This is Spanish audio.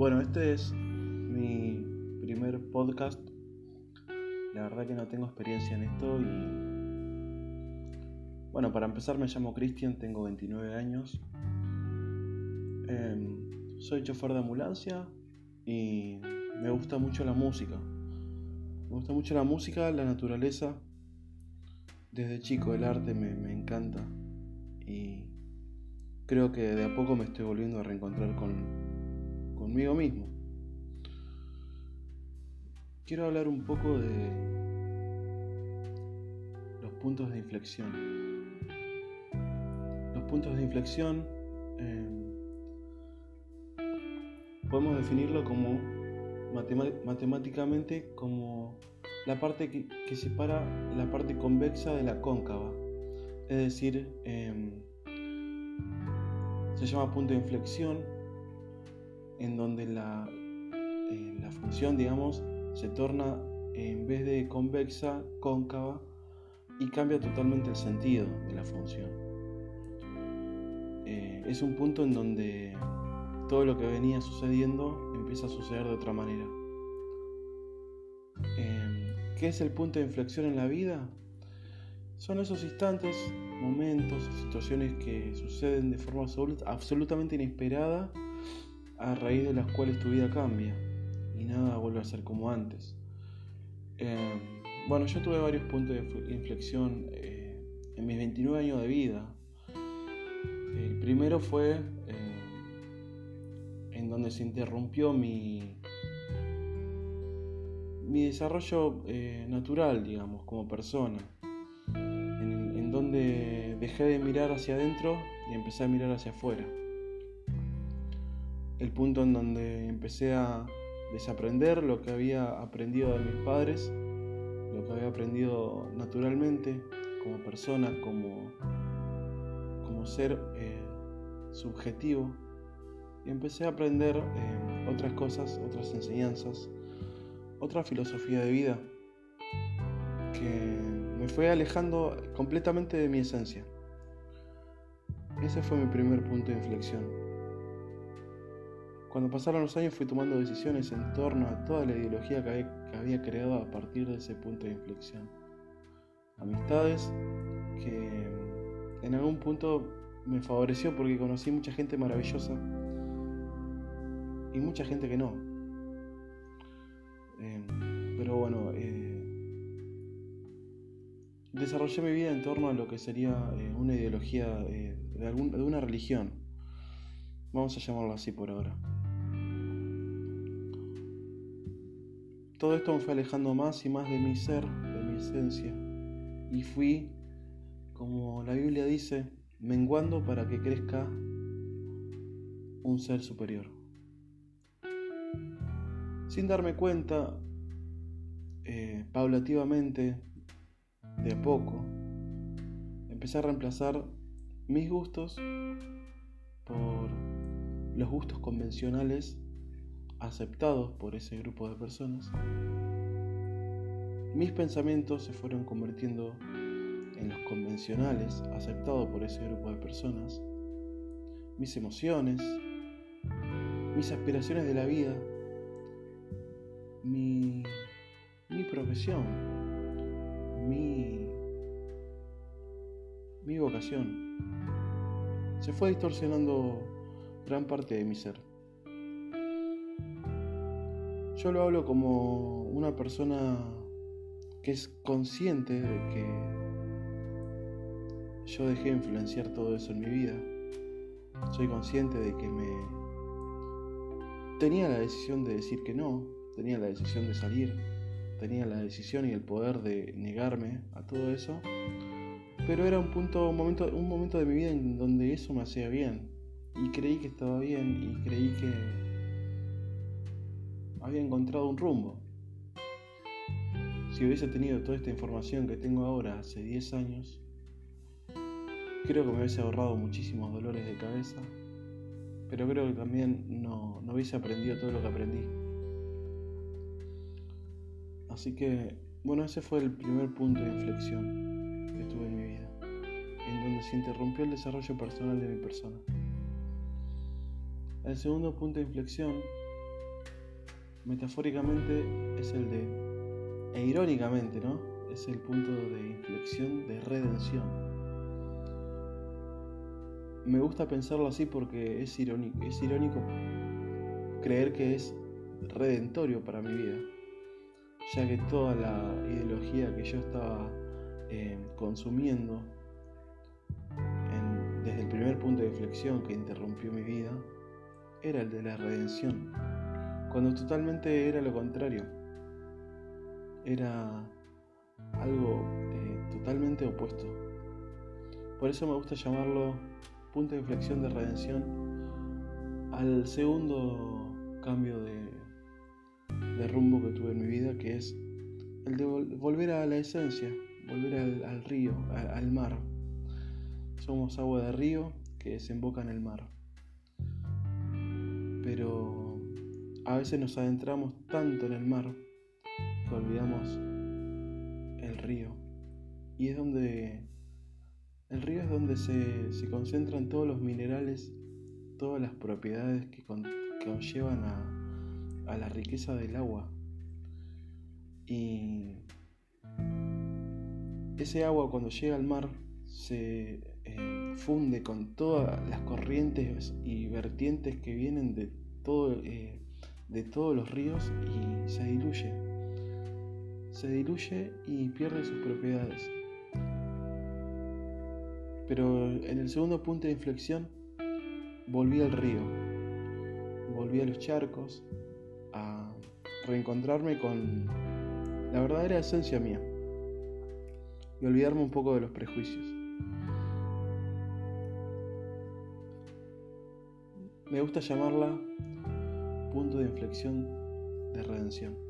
Bueno, este es mi primer podcast. La verdad que no tengo experiencia en esto y... Bueno, para empezar me llamo Cristian, tengo 29 años. Em, soy chofer de ambulancia y me gusta mucho la música. Me gusta mucho la música, la naturaleza. Desde chico el arte me, me encanta y creo que de a poco me estoy volviendo a reencontrar con, conmigo mismo. Quiero hablar un poco de los puntos de inflexión. Los puntos de inflexión em, podemos definirlo como matemáticamente como la parte que, separa la parte convexa de la cóncava. Es decir, em, se llama punto de inflexión en donde la, eh, la función, digamos, se torna en vez de convexa, cóncava y cambia totalmente el sentido de la función. Eh, es un punto en donde todo lo que venía sucediendo empieza a suceder de otra manera. Em, ¿Qué es el punto de inflexión en la vida? Son esos instantes, momentos, situaciones que suceden de forma absolutamente inesperada a raíz de las cuales tu vida cambia y nada vuelve a ser como antes. Eh, bueno, yo tuve varios puntos de inflexión eh, en mis 29 años de vida. El primero fue eh, en donde se interrumpió mi, mi desarrollo natural, digamos, como persona. En, en donde dejé de mirar hacia adentro y empecé a mirar hacia afuera el punto en donde empecé a desaprender lo que había aprendido de mis padres, lo que había aprendido naturalmente como persona, como, como ser eh, subjetivo. Y empecé a aprender eh, otras cosas, otras enseñanzas, otra filosofía de vida que me fue alejando completamente de mi esencia. Ese fue mi primer punto de inflexión. Cuando pasaron los años fui tomando decisiones en torno a toda la ideología que había, creado a partir de ese punto de inflexión. Amistades que en algún punto me favoreció porque conocí mucha gente maravillosa y mucha gente que no. Em, pero bueno, eh, desarrollé mi vida en torno a lo que sería eh, una ideología eh, de, de una religión. Vamos a llamarlo así por ahora. Todo esto me fue alejando más y más de mi ser, de mi esencia. Y fui, como la Biblia dice, menguando para que crezca un ser superior. Sin darme cuenta, eh, paulativamente, de a poco, empecé a reemplazar mis gustos por los gustos convencionales aceptados por ese grupo de personas, mis pensamientos se fueron convirtiendo en los convencionales aceptados por ese grupo de personas, mis emociones, mis aspiraciones de la vida, mi, mi profesión, mi, mi vocación. Se fue distorsionando gran parte de mi ser. Yo lo hablo como una persona que es consciente de que yo dejé influenciar todo eso en mi vida. Soy consciente de que me tenía la decisión de decir que no, tenía la decisión de salir, tenía la decisión y el poder de negarme a todo eso. Pero era un punto, un momento, un momento de mi vida en donde eso me hacía bien. Y creí que estaba bien y creí que había encontrado un rumbo. Si hubiese tenido toda esta información que tengo ahora hace 10 años, creo que me hubiese ahorrado muchísimos dolores de cabeza, pero creo que también no, no hubiese aprendido todo lo que aprendí. Así que, bueno, ese fue el primer punto de inflexión que tuve en mi vida, en donde se interrumpió el desarrollo personal de mi persona. El segundo punto de inflexión metafóricamente es el de, e irónicamente, ¿no? Es el punto de inflexión de redención. Me gusta pensarlo así porque es irónico, creer que es redentorio para mi vida, ya que toda la ideología que yo estaba eh, consumiendo desde el primer punto de inflexión que interrumpió mi vida era el de la redención, cuando totalmente era lo contrario. Era algo eh, totalmente opuesto. Por eso me gusta llamarlo punto de inflexión de redención al segundo cambio de, rumbo que tuve en mi vida, que es el de volver a la esencia, volver al, río, al mar. Somos agua de río que desemboca en el mar. Pero a veces nos adentramos tanto en el mar que olvidamos el río. Y es donde... El río es donde se, se concentran todos los minerales, todas las propiedades que, conllevan a, a la riqueza del agua. Y ese agua cuando llega al mar se eh, funde con todas las corrientes y vertientes que vienen de, todo, eh, de todos los ríos y se diluye. Se diluye y pierde sus propiedades. Pero en el segundo punto de inflexión volví al río, volví a los charcos, a reencontrarme con la verdadera esencia mía y olvidarme un poco de los prejuicios. Me gusta llamarla punto de inflexión de redención.